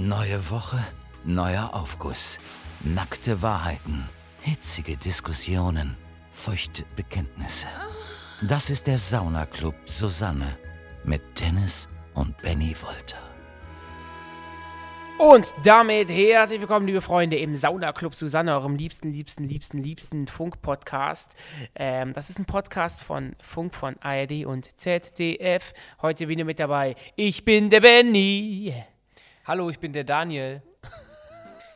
Neue Woche, neuer Aufguss. Nackte Wahrheiten, hitzige Diskussionen, feuchte Bekenntnisse. Das ist der Saunaclub Susanne mit Dennis und Benny Wolter. Und damit herzlich willkommen, liebe Freunde, im Saunaclub Susanne, eurem liebsten, liebsten, liebsten, liebsten Funk-Podcast. Ähm, das ist ein Podcast von Funk von ARD und ZDF. Heute wieder mit dabei. Ich bin der Benny. Hallo, ich bin der Daniel.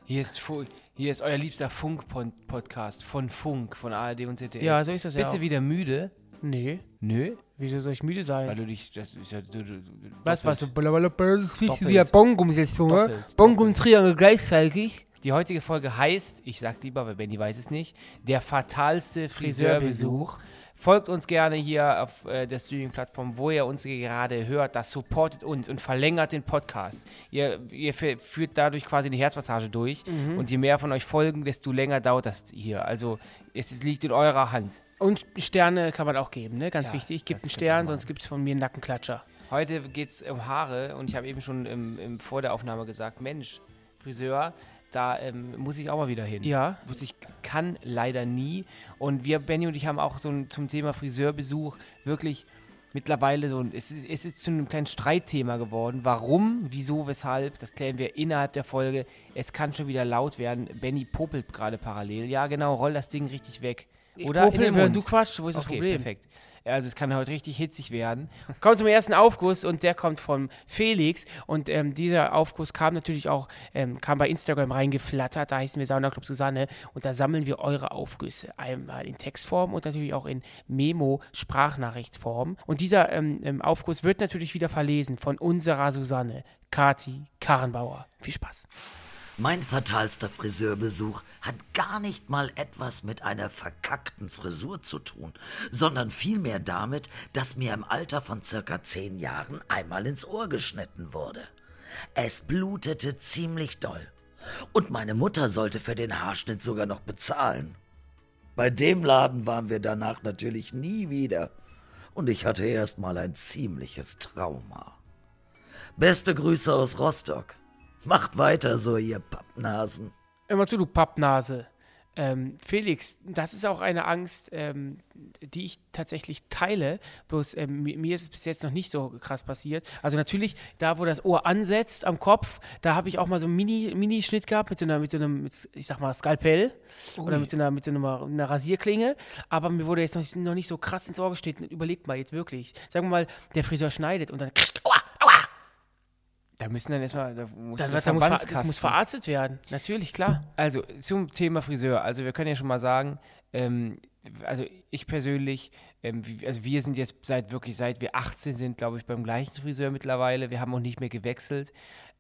Hier ist, Fu hier ist euer liebster Funk-Podcast von Funk, von ARD und ZDF. Ja, so ist das ja. Bist du auch. wieder müde? Nee. Nö. Wieso soll ich müde sein? Weil du dich, das ist ja, du, du, du, was, was? Das bist du wieder Bongo-Umsetzung? Doppelt, Bongo und Triangel gleichzeitig. Die heutige Folge heißt, ich sag's lieber, weil Benny weiß es nicht, der fatalste Friseurbesuch. Folgt uns gerne hier auf äh, der Streaming-Plattform, wo ihr uns gerade hört. Das supportet uns und verlängert den Podcast. Ihr, ihr fü- führt dadurch quasi eine Herzmassage durch. Mhm. Und je mehr von euch folgen, desto länger dauert das hier. Also es, es liegt in eurer Hand. Und Sterne kann man auch geben, ne? Ganz Ja, wichtig. Gibt einen Stern, sonst gibt es von mir einen Nackenklatscher. Heute geht es um Haare und ich habe eben schon im, im, vor der Aufnahme gesagt, Mensch, Friseur, da ähm, muss ich auch mal wieder hin. Ja. Muss ich kann leider nie. Und wir, Benny und ich, haben auch so ein, zum Thema Friseurbesuch wirklich mittlerweile so ein, es ist, es ist zu einem kleinen Streitthema geworden. Warum, wieso, weshalb, das klären wir innerhalb der Folge. Es kann schon wieder laut werden. Benny popelt gerade parallel. Ja, genau, roll das Ding richtig weg. Ich Oder popel, in den du quatschst, wo ist das okay, Problem? perfekt. Also es kann heute richtig hitzig werden. Kommen zum ersten Aufguss und der kommt von Felix und ähm, dieser Aufguss kam natürlich auch, ähm, kam bei Instagram reingeflattert, da heißen wir Sauna Club Susanne und da sammeln wir eure Aufgüsse, einmal in Textform und natürlich auch in Memo-Sprachnachrichtsform und dieser ähm, ähm, Aufguss wird natürlich wieder verlesen von unserer Susanne, Kati Karrenbauer. Viel Spaß. Mein fatalster Friseurbesuch hat gar nicht mal etwas mit einer verkackten Frisur zu tun, sondern vielmehr damit, dass mir im Alter von circa zehn Jahren einmal ins Ohr geschnitten wurde. Es blutete ziemlich doll. Und meine Mutter sollte für den Haarschnitt sogar noch bezahlen. Bei dem Laden waren wir danach natürlich nie wieder. Und ich hatte erst mal ein ziemliches Trauma. Beste Grüße aus Rostock. Macht weiter so, ihr Pappnasen. Immer zu, du Pappnase. Ähm, Felix, das ist auch eine Angst, ähm, die ich tatsächlich teile. Bloß ähm, mi- mir ist es bis jetzt noch nicht so krass passiert. Also natürlich, da wo das Ohr ansetzt am Kopf, da habe ich auch mal so einen Mini- Mini-Schnitt gehabt mit so einer, mit so einem, mit, ich sag mal, Skalpell oder mit so einer, mit so einer, einer Rasierklinge. Aber mir wurde jetzt noch, noch nicht so krass ins Ohr geschnitten. Überlegt mal jetzt wirklich. Sagen wir mal, der Friseur schneidet und dann, aua, Da müssen dann erstmal, da muss der dann muss, das muss verarztet werden. Natürlich, klar. Also zum Thema Friseur. Also wir können ja schon mal sagen, ähm, also ich persönlich, ähm, also wir sind jetzt seit wirklich, seit wir 18 sind, glaube ich, beim gleichen Friseur mittlerweile. Wir haben auch nicht mehr gewechselt,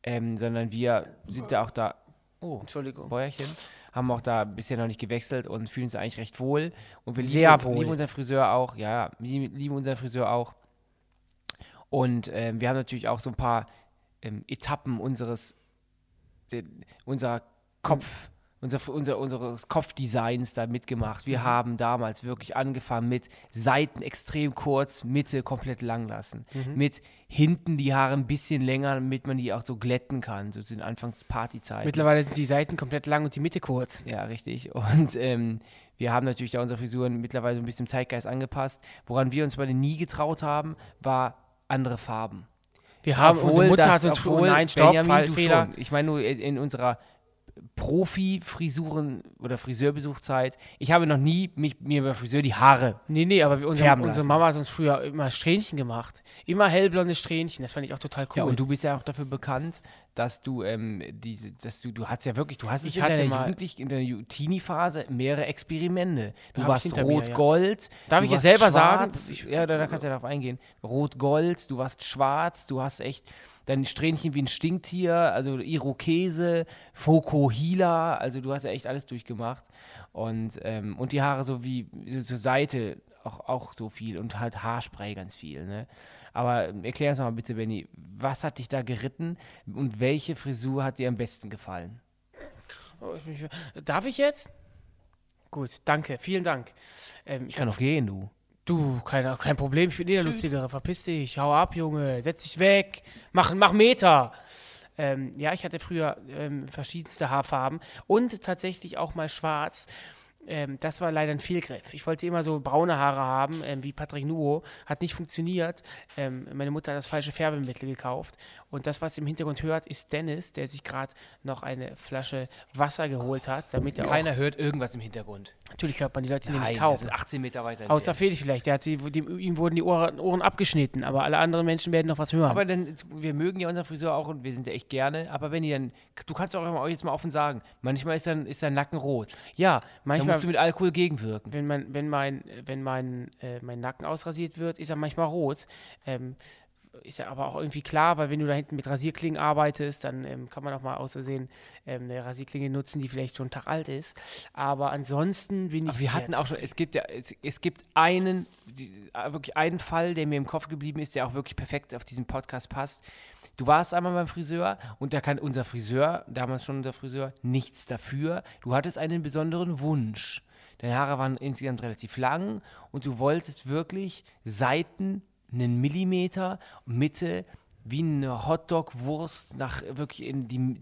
ähm, sondern wir sind da auch da, oh, Entschuldigung. Bäuerchen, haben auch da bisher noch nicht gewechselt und fühlen uns eigentlich recht wohl. Und wir Sehr lieben, wohl. lieben unseren Friseur auch, ja, ja, lieben, lieben unseren Friseur auch. Und ähm, wir haben natürlich auch so ein paar ähm, Etappen unseres, de, unser Kopf, unser, unser, unseres Kopfdesigns da mitgemacht. Wir haben damals wirklich angefangen mit Seiten extrem kurz, Mitte komplett lang lassen. Mit hinten die Haare ein bisschen länger, damit man die auch so glätten kann, so zu den Anfangs-Partyzeiten. Mittlerweile sind die Seiten komplett lang und die Mitte kurz. Ja, richtig. Und ähm, wir haben natürlich da unsere Frisuren mittlerweile so ein bisschen Zeitgeist angepasst. Woran wir uns beide nie getraut haben, war andere Farben. Wir haben, unsere Mutter das- hat uns früher, obwohl, nein, stopp, Benjamin. Ich meine nur in in unserer Profi-Frisuren- oder Friseurbesuchzeit. Ich habe noch nie mich, mir beim Friseur die Haare. Nee, nee, aber wir, unsere. Mama hat uns früher immer Strähnchen gemacht. Immer hellblonde Strähnchen, das fand ich auch total cool. Ja, und du bist ja auch dafür bekannt, dass du ähm, diese, dass du, du hast ja wirklich, du hast es Ich in deiner Jugendlich, in deiner Teenie-Phase mehrere Experimente. Du warst mir, ja. rot-gold. Darf ich jetzt warst selber sagen? schwarz. Ich- ja, da, da kannst du ja darauf eingehen. Rot-gold, du warst schwarz, du hast echt dein Strähnchen wie ein Stinktier, also Irokese, Fokuhila, also du hast ja echt alles durchgemacht. Und, ähm, und die Haare so wie so zur Seite auch, auch so viel und halt Haarspray ganz viel. Ne? Aber ähm, erklär uns mal bitte, Benny, was hat dich da geritten und welche Frisur hat dir am besten gefallen? Oh, ich bin- Darf ich jetzt? Gut, danke, vielen Dank. Ähm, Ich kann doch gehen, du. Du, kein, kein Problem, ich bin eh der Lustigere. Verpiss dich, hau ab, Junge, setz dich weg, mach, mach Meter. Ähm, ja, ich hatte früher ähm, verschiedenste Haarfarben und tatsächlich auch mal schwarz. Ähm, das war leider ein Fehlgriff. Ich wollte immer so braune Haare haben, ähm, wie Patrick Nuo. Hat nicht funktioniert. Ähm, meine Mutter hat das falsche Färbemittel gekauft. Und das, was ihr im Hintergrund hört, ist Dennis, der sich gerade noch eine Flasche Wasser geholt hat, damit er Keiner hört irgendwas im Hintergrund. natürlich hört man die Leute nämlich Nein, wir taufen. sind 18 Meter weiter. Außer. Felix vielleicht, der hat die, dem, ihm wurden die Ohren, Ohren abgeschnitten, aber alle anderen Menschen werden noch was hören. Aber dann, wir mögen ja unseren Friseur auch und wir sind ja echt gerne. Aber wenn ihr dann, du kannst auch jetzt mal offen sagen, manchmal ist dann ist dein Nacken rot. ja, Dann manchmal, musst du mit Alkohol gegenwirken. wenn, mein, wenn, mein, wenn mein, äh, mein Nacken ausrasiert wird, ist er manchmal rot. Ähm, ist ja aber auch irgendwie klar, weil wenn du da hinten mit Rasierklingen arbeitest, dann ähm, kann man auch mal aus Versehen ähm, eine Rasierklinge nutzen, die vielleicht schon einen Tag alt ist. Aber ansonsten bin ich. Aber wir hatten auch schon, es gibt ja, es, es gibt einen, die, äh, wirklich einen Fall, der mir im Kopf geblieben ist, der auch wirklich perfekt auf diesen Podcast passt. Du warst einmal beim Friseur und da kann unser Friseur, damals schon unser Friseur, nichts dafür. Du hattest einen besonderen Wunsch. Deine Haare waren insgesamt relativ lang und du wolltest wirklich Seiten einen Millimeter, Mitte wie eine Hotdog-Wurst nach wirklich in die,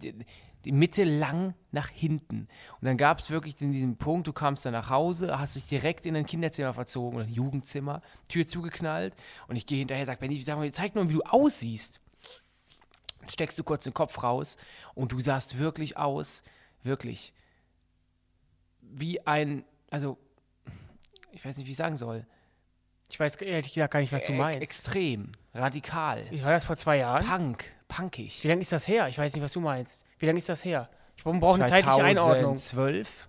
die, Mitte lang nach hinten. Und dann gab es wirklich in diesem Punkt, du kamst dann nach Hause, hast dich direkt in ein Kinderzimmer verzogen ein Jugendzimmer, Tür zugeknallt und ich gehe hinterher, sag, Benny, sag mal, zeig mal, wie du aussiehst. Steckst du kurz den Kopf raus und du sahst wirklich aus, wirklich, wie ein, also, ich weiß nicht, wie ich sagen soll, Ich weiß ehrlich gesagt gar nicht, was du meinst. extrem, radikal, Ich war das vor zwei Jahren. punk, punkig. Wie lange ist das her? Ich weiß nicht, was du meinst. Wie lange ist das her? Ich brauche eine zeitliche Einordnung. 2012.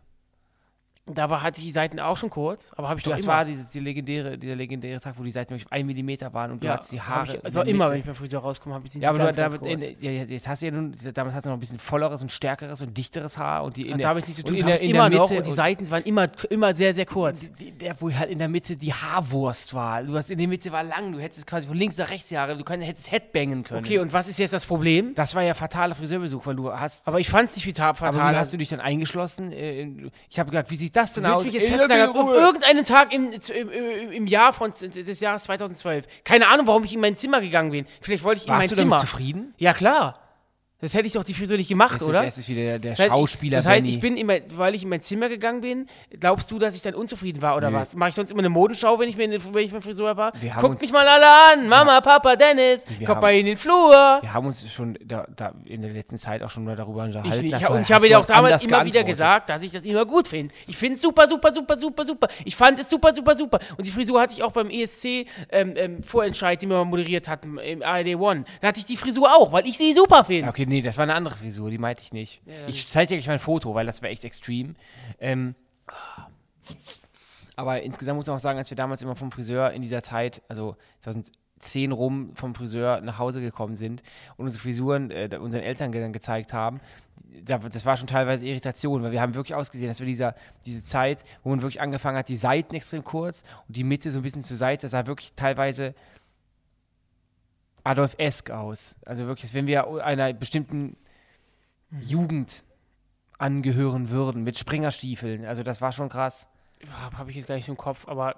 Da war, hatte ich die Seiten auch schon kurz, aber habe ich doch Das immer. war dieses, die legendäre, dieser legendäre Tag, wo die Seiten wirklich ein Millimeter waren und du ja, hattest die Haare. Ich, also immer, wenn ich beim Friseur rauskomme, habe ich sie Ja, aber du, ganz, damit, kurz. in, ja, jetzt hast du ja nun, damals hast du noch ein bisschen volleres und stärkeres und dichteres Haar und die in der, damit nichts zu tun, in der, in immer der noch Mitte und die Seiten waren immer, immer sehr, sehr kurz. die, der, wo halt in der Mitte die Haarwurst war. Du hast in der Mitte war lang, du hättest quasi von links nach rechts die Haare, du könnt, hättest Headbangen können. Okay, und was ist jetzt das Problem? das war ja fataler Friseurbesuch, weil du hast. Aber ich fand es nicht wie fatal. Aber wie hast du dich dann eingeschlossen? Äh, Ich habe gedacht, wie sieht das denn Du aus? mich jetzt festnageln auf in irgendeinem Tag im, im, im, Jahr von, des Jahres 2012. Keine Ahnung, warum ich in mein Zimmer gegangen bin. Vielleicht wollte ich in Warst mein du Zimmer. damit zufrieden? Ja, klar. Das hätte ich doch die Frisur nicht gemacht, ist, oder? es ist wieder der, der Das heißt, Schauspieler. Ich, das heißt, Benny. ich bin immer, weil ich in mein Zimmer gegangen bin, glaubst du, dass ich dann unzufrieden war oder Nö. was? Mache ich sonst immer eine Modenschau, wenn ich, mir, wenn ich Friseur war? Wir Guckt mich mal alle an, Mama, Papa, Dennis, Wir kommt haben- mal in den Flur. Wir haben uns schon da, da in der letzten Zeit auch schon mal darüber Ich, unterhalten. Ja, du- und ich habe dir auch damals immer wieder gesagt, dass ich das immer gut finde. Ich finde es super, super, super, super, super. Ich fand es super, super, super. Und die Frisur hatte ich auch beim ESC ähm, ähm, Vorentscheid, den wir mal moderiert hatten im ARD One. Da hatte ich die Frisur auch, weil ich sie super finde. Ja, Okay, nee, das war eine andere Frisur, die meinte ich nicht. ich zeige dir gleich mal ein Foto, weil das wäre echt extrem. Ähm, aber insgesamt muss man auch sagen, als wir damals immer vom Friseur in dieser Zeit, also 2010 rum vom Friseur nach Hause gekommen sind und unsere Frisuren äh, unseren Eltern ge- dann gezeigt haben, da, das war schon teilweise Irritation, weil wir haben wirklich ausgesehen, dass wir dieser, diese Zeit, wo man wirklich angefangen hat, die Seiten extrem kurz und die Mitte so ein bisschen zur Seite, das sah wirklich teilweise Adolf-esk aus. Also wirklich, wenn wir einer bestimmten Jugend angehören würden, mit Springerstiefeln. Also das war schon krass. Habe hab ich jetzt gar nicht im Kopf, aber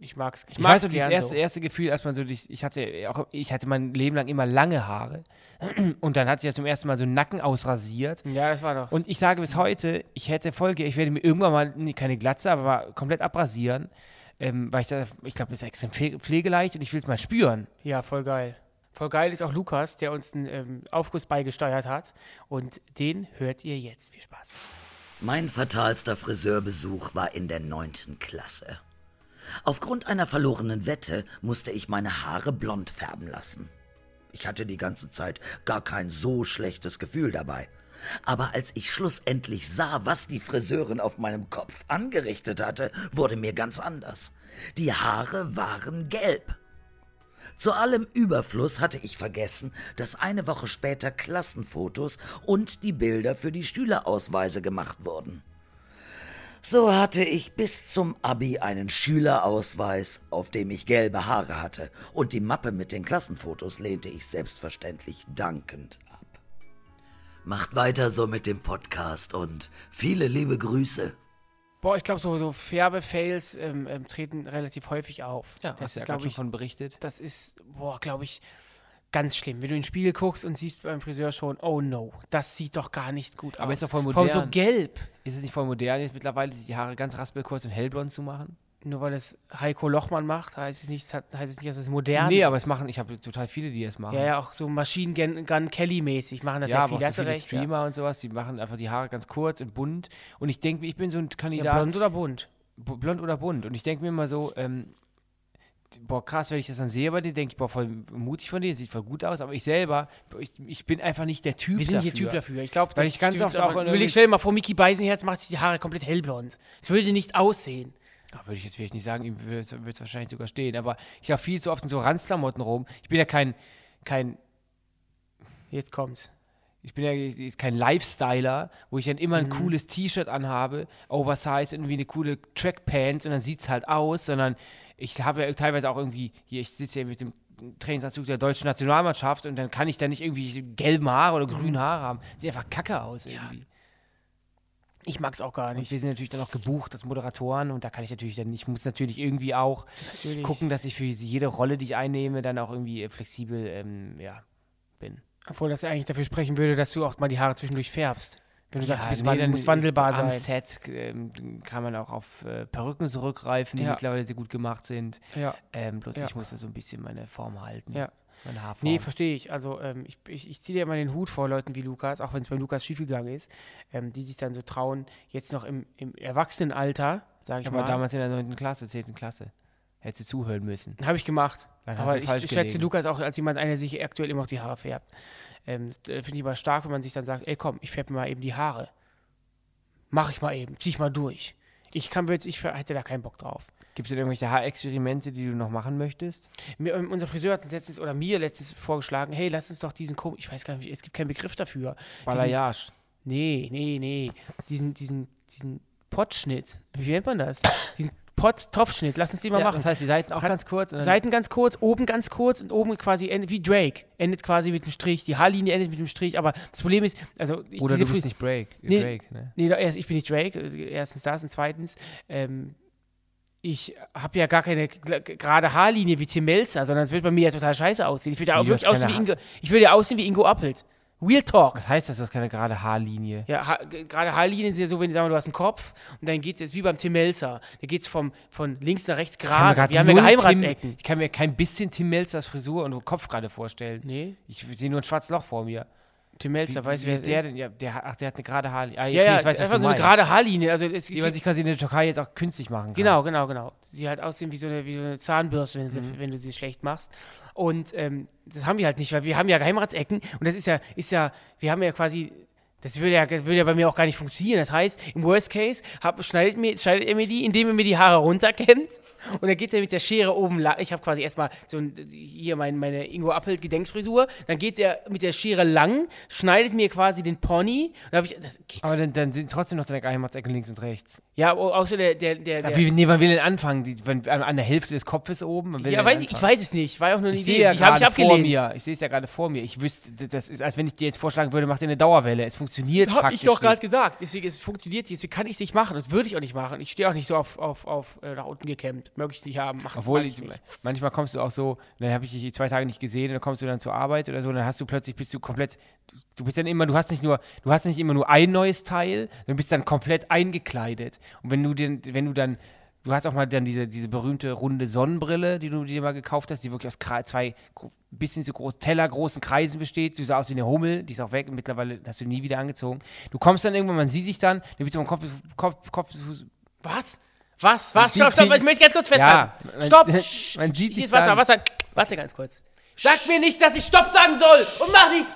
ich mag es. Ich weiß so, dieses erste, erste Gefühl, als man so, durch- ich hatte auch, ich hatte mein Leben lang immer lange Haare und dann hat sich ja zum ersten Mal so Nacken ausrasiert. Ja, das war doch. Und ich sage bis heute, ich hätte Folge, ich werde mir irgendwann mal, nee, keine Glatze, aber mal komplett abrasieren, ähm, weil ich da, ich glaube, das ist extrem pfle- pflegeleicht und ich will es mal spüren. Ja, voll geil. Voll geil ist auch Lukas, der uns einen ähm, Aufguss beigesteuert hat. Und den hört ihr jetzt. Viel Spaß. Mein fatalster Friseurbesuch war in der neunten Klasse. Aufgrund einer verlorenen Wette musste ich meine Haare blond färben lassen. Ich hatte die ganze Zeit gar kein so schlechtes Gefühl dabei. Aber als ich schlussendlich sah, was die Friseurin auf meinem Kopf angerichtet hatte, wurde mir ganz anders. Die Haare waren gelb. Zu allem Überfluss hatte ich vergessen, dass eine Woche später Klassenfotos und die Bilder für die Schülerausweise gemacht wurden. So hatte ich bis zum Abi einen Schülerausweis, auf dem ich gelbe Haare hatte, und die Mappe mit den Klassenfotos lehnte ich selbstverständlich dankend ab. Macht weiter so mit dem Podcast und viele liebe Grüße. Boah, ich glaube, so, so Färbe-Fails ähm, ähm, treten relativ häufig auf. hast das du ist, ja glaube schon ich, von berichtet. das ist, boah, glaube ich, Ganz schlimm. Wenn du in den Spiegel guckst und siehst beim Friseur schon, oh no, das sieht doch gar nicht gut Aber aus. ist doch voll Vor allem so modern. gelb. Ist es nicht voll modern, jetzt mittlerweile die Haare ganz raspelkurz und hellblond zu machen? Nur weil es Heiko Lochmann macht, heißt es nicht, heißt es nicht dass es modern nee, ist. aber es machen, ich habe total viele, die das machen. Ja, ja, auch so Machine Gun, Kelly-mäßig machen das Ja, ja, viele. Hast so viele recht. Ja. Streamer und sowas, die machen einfach die Haare ganz kurz und bunt. Und ich denke, ich bin so ein Ja, Kandidat, blond oder bunt? bu- blond oder bunt. Und ich denke mir immer so, ähm, boah, krass, wenn ich das dann sehe bei dir, denke ich, boah, voll mutig von dir, sieht voll gut aus. Aber ich selber, ich, ich bin einfach nicht der Typ Wir sind dafür. hier Typ dafür. Ich glaube, Weil das ich ganz stimmt, oft auch Überleg, irgendwelchen- stell dir mal vor, Mickey Beisenherz macht sich die Haare komplett hellblond. Es würde nicht aussehen. Würde ich jetzt vielleicht nicht sagen, ihm würde es wahrscheinlich sogar stehen. Aber ich habe viel zu oft in so Ranzklamotten rum. Ich bin ja kein, kein Jetzt kommt's. Ich bin ja jetzt kein Lifestyler, wo ich dann immer Mhm. ein cooles T-Shirt anhabe, Oversize, irgendwie eine coole Trackpants und dann sieht es halt aus, sondern ich habe ja teilweise auch irgendwie, hier, ich sitze hier mit dem Trainingsanzug der deutschen Nationalmannschaft und dann kann ich da nicht irgendwie gelben Haare oder Mhm. grüne Haare haben. Sieht einfach kacke aus irgendwie. Ich mag's auch gar Und nicht. wir sind natürlich dann auch gebucht als Moderatoren und da kann ich natürlich dann, ich muss natürlich irgendwie auch Natürlich. gucken, dass ich für jede Rolle, die ich einnehme, dann auch irgendwie äh, flexibel ähm, ja, bin. Obwohl das ja eigentlich dafür sprechen würde, dass du auch mal die Haare zwischendurch färbst. Wenn du sagst, du bist nee, dann muss wandelbar am sein. Set ähm, kann man auch auf äh, Perücken zurückgreifen, die Ja. mittlerweile sehr gut gemacht sind. Ja. Ähm, bloß Ja. ich muss da so ein bisschen meine Form halten. Ja. Meine Haarform. Nee, verstehe ich. Also ähm, ich, ich, ich ziehe dir immer den Hut vor Leuten wie Lukas, auch wenn es bei Lukas schiefgegangen ist, ähm, die sich dann so trauen, jetzt noch im, im Erwachsenenalter, sage ich ich mal. damals in der 9. Klasse, 10. Klasse. Hättest du zuhören müssen. Habe ich gemacht. Dann Aber ich, ich schätze. Lukas auch als jemand, ein, der sich aktuell immer noch die Haare färbt. Ähm, äh, Finde ich immer stark, wenn man sich dann sagt, ey komm, ich färbe mir mal eben die Haare. Mach ich mal eben, zieh ich mal durch. Ich kann jetzt, ich hätte da keinen Bock drauf. Gibt es denn irgendwelche Haarexperimente, die du noch machen möchtest? Mir, ähm, unser Friseur hat uns letztens oder mir letztens vorgeschlagen, hey, lass uns doch diesen Kom ich weiß gar nicht, es gibt keinen Begriff dafür. Balayage. Nee, nee, nee. Diesen, diesen, diesen Pottschnitt. Wie nennt man das? diesen Pott-Topfschnitt. Lass uns den mal Ja, machen. das heißt, die Seiten auch Hat- ganz kurz. Seiten ganz kurz, oben ganz kurz und oben quasi endet wie Drake. Endet quasi mit dem Strich. Die Haarlinie endet mit dem Strich. Aber das Problem ist, also. Ich, Oder du bist Fri- nicht Break, Nee. Drake, ne? Nee, erst, ich bin nicht Drake. äh, Erstens das und zweitens, ähm, ich habe ja gar keine gerade Haarlinie wie Tim Melzer, sondern es wird bei mir ja total scheiße aussehen. Ich würde ja wirklich aussehen wie Ingo, ich würde ja aussehen wie Ingo Appelt. Real Talk. Was heißt das? Du hast keine gerade Haarlinie. Ja, ha gerade Haarlinien sind ja so, wenn du, wir, du hast einen Kopf und dann geht es wie beim Tim Melzer. Da geht es von links nach rechts gerade. Wir haben ja Geheimratsecken. Ich kann mir kein bisschen Tim Melzers Frisur und Kopf gerade vorstellen. Nee, Ich sehe nur ein schwarzes Loch vor mir. Tim Melzer, weißt du, wer der ist? denn? Ja, der, ach, der hat eine gerade Haarlinie. Ah, okay, Ja, ja, ich weiß, einfach so eine gerade Haarlinie. Also es, Die man sich quasi in der Türkei jetzt auch künstlich machen kann. Genau, genau, genau. Sie halt aussehen wie so eine, wie so eine Zahnbürste, wenn, sie, Mhm. wenn du sie schlecht machst. Und ähm, das haben wir halt nicht, weil wir haben ja Geheimratsecken und das ist ja, ist ja, wir haben ja quasi, das würde ja, das würde ja bei mir auch gar nicht funktionieren. Das heißt, im Worst Case hab, schneidet, mir, schneidet er mir die, indem er mir die Haare runterkämmt und dann geht er mit der Schere oben lang. Ich habe quasi erstmal so ein, hier mein, meine Ingo Appelt Gedenkfrisur. Dann geht er mit der Schere lang, schneidet mir quasi den Pony. Und ich. Aber dann, dann sind trotzdem noch deine Geheimratsecken links und rechts. Ja, au- außer der, der, der, der wie, nee, wann will denn anfangen? Die, wenn, an, an der Hälfte des Kopfes oben? Ja, weiß ich, ich weiß es nicht. War auch nur eine Ich Idee. sehe ja die habe ich gerade vor abgelehnt. mir. Ich sehe es ja gerade vor mir. Ich wüsste, das ist, als wenn ich dir jetzt vorschlagen würde, mach dir eine Dauerwelle. Es funktioniert Habe faktisch ich doch gerade nicht. gesagt. Deswegen, es funktioniert, deswegen kann ich es nicht machen. Das würde ich auch nicht machen. Ich stehe auch nicht so auf, auf, auf äh, nach unten gekämmt. Möchte ich nicht haben. Mach, Obwohl, ich, ich nicht. manchmal kommst du auch so, dann habe ich dich zwei Tage nicht gesehen, dann kommst du dann zur Arbeit oder so, dann hast du plötzlich, bist du komplett, du, du bist dann immer, du hast nicht nur, du hast nicht immer nur ein neues Teil, du bist dann komplett eingekleidet. Und wenn du den, wenn du dann, du hast auch mal dann diese, diese berühmte runde Sonnenbrille, die du dir mal gekauft hast, die wirklich aus zwei bisschen so groß, tellergroßen Kreisen besteht. Du sah aus wie eine Hummel, die ist auch weg und mittlerweile hast du nie wieder angezogen. Du kommst dann irgendwann, man sieht dich dann, du bist am Kopf, Kopf, Kopf, Was? Was? Was? Stopp, stopp. Ich möchte ganz kurz festhalten. Ja, man- stopp. man sieht Hier dich ist Wasser, dann. Wasser. Warte ganz kurz. Sag mir nicht, dass ich Stopp sagen soll. Und mach nicht.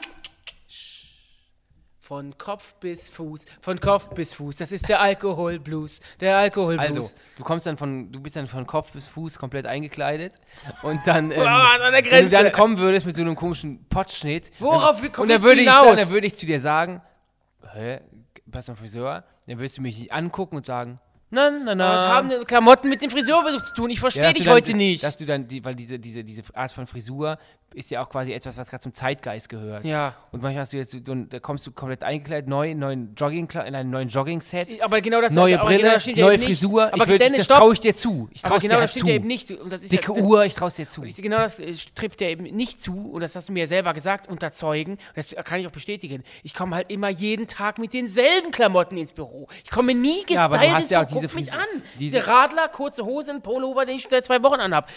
Von Kopf bis Fuß, von Kopf bis Fuß. Das ist der Alkoholblues. Der Alkoholblues. Also, du kommst dann von, du bist dann von Kopf bis Fuß komplett eingekleidet und dann, ähm, an der wenn du dann kommen würdest mit so einem komischen Pottschnitt, Worauf dann, und dann würde ich, dann, dann würde ich zu dir sagen, hä, pass mal Friseur, dann wirst du mich angucken und sagen, Nein, nein, Was haben denn Klamotten mit dem Friseurbesuch zu tun? Ich verstehe dass dich dann, heute nicht. Dass du dann, die, weil diese, diese, diese Art von Frisur ist ja auch quasi etwas, was gerade zum Zeitgeist gehört. ja. Und manchmal hast du jetzt, du, da kommst du komplett eingekleidet, neu, in, neuen Jogging, in einem neuen Jogging-Set, Aber genau das neue Brille, genau das ja neue nicht. Frisur. Aber ich würd, Dennis, das traue ich dir zu. Ich traue Aber dir genau halt das zu. ja eben nicht. Und das ist Dicke ja, das, Uhr, ich traue es dir zu. Genau das äh, trifft ja eben nicht zu, und das hast du mir ja selber gesagt, unter Zeugen, und das kann ich auch bestätigen. Ich komme halt immer jeden Tag mit denselben Klamotten ins Büro. Ich komme nie gestylt Ja, aber du hast ja auch Büro. Diese Guck mich an. diese- Radler, kurze Hose, ein Pullover, den ich seit zwei Wochen anhab.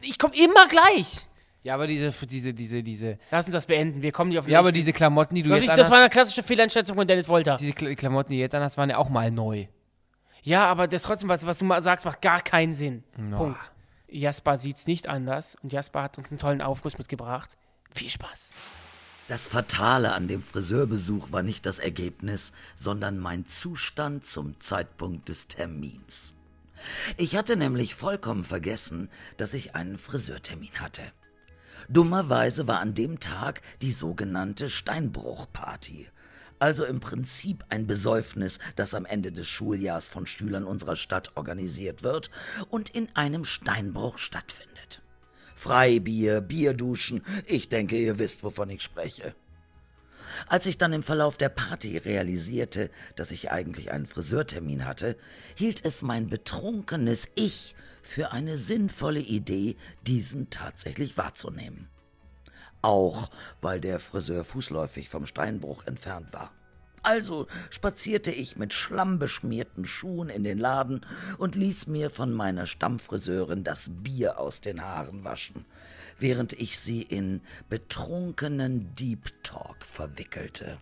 Ich komme immer gleich. Ja, aber diese, diese, diese, diese, Lass uns das beenden. Wir kommen nicht auf ja, aber diese Klamotten, die du das, jetzt ich, das war anhast, eine klassische Fehleinschätzung von Dennis Wolter. diese Kl- Klamotten, die du jetzt anhast, waren ja auch mal neu. Ja, aber das trotzdem, was, was du mal sagst, macht gar keinen Sinn. Punkt. Jasper sieht's nicht anders und Jasper hat uns einen tollen Aufguss mitgebracht. Viel Spaß. Das Fatale an dem Friseurbesuch war nicht das Ergebnis, sondern mein Zustand zum Zeitpunkt des Termins. Ich hatte nämlich vollkommen vergessen, dass ich einen Friseurtermin hatte. Dummerweise war an dem Tag die sogenannte Steinbruchparty. Also im Prinzip ein Besäufnis, das am Ende des Schuljahrs von Schülern unserer Stadt organisiert wird und in einem Steinbruch stattfindet. Freibier, Bierduschen, ich denke, ihr wisst, wovon ich spreche. Als ich dann im Verlauf der Party realisierte, dass ich eigentlich einen Friseurtermin hatte, hielt es mein betrunkenes Ich für eine sinnvolle Idee, diesen tatsächlich wahrzunehmen. Auch weil der Friseur fußläufig vom Steinbruch entfernt war. Also spazierte ich mit schlammbeschmierten Schuhen in den Laden und ließ mir von meiner Stammfriseurin das Bier aus den Haaren waschen, während ich sie in betrunkenen Deep Talk verwickelte.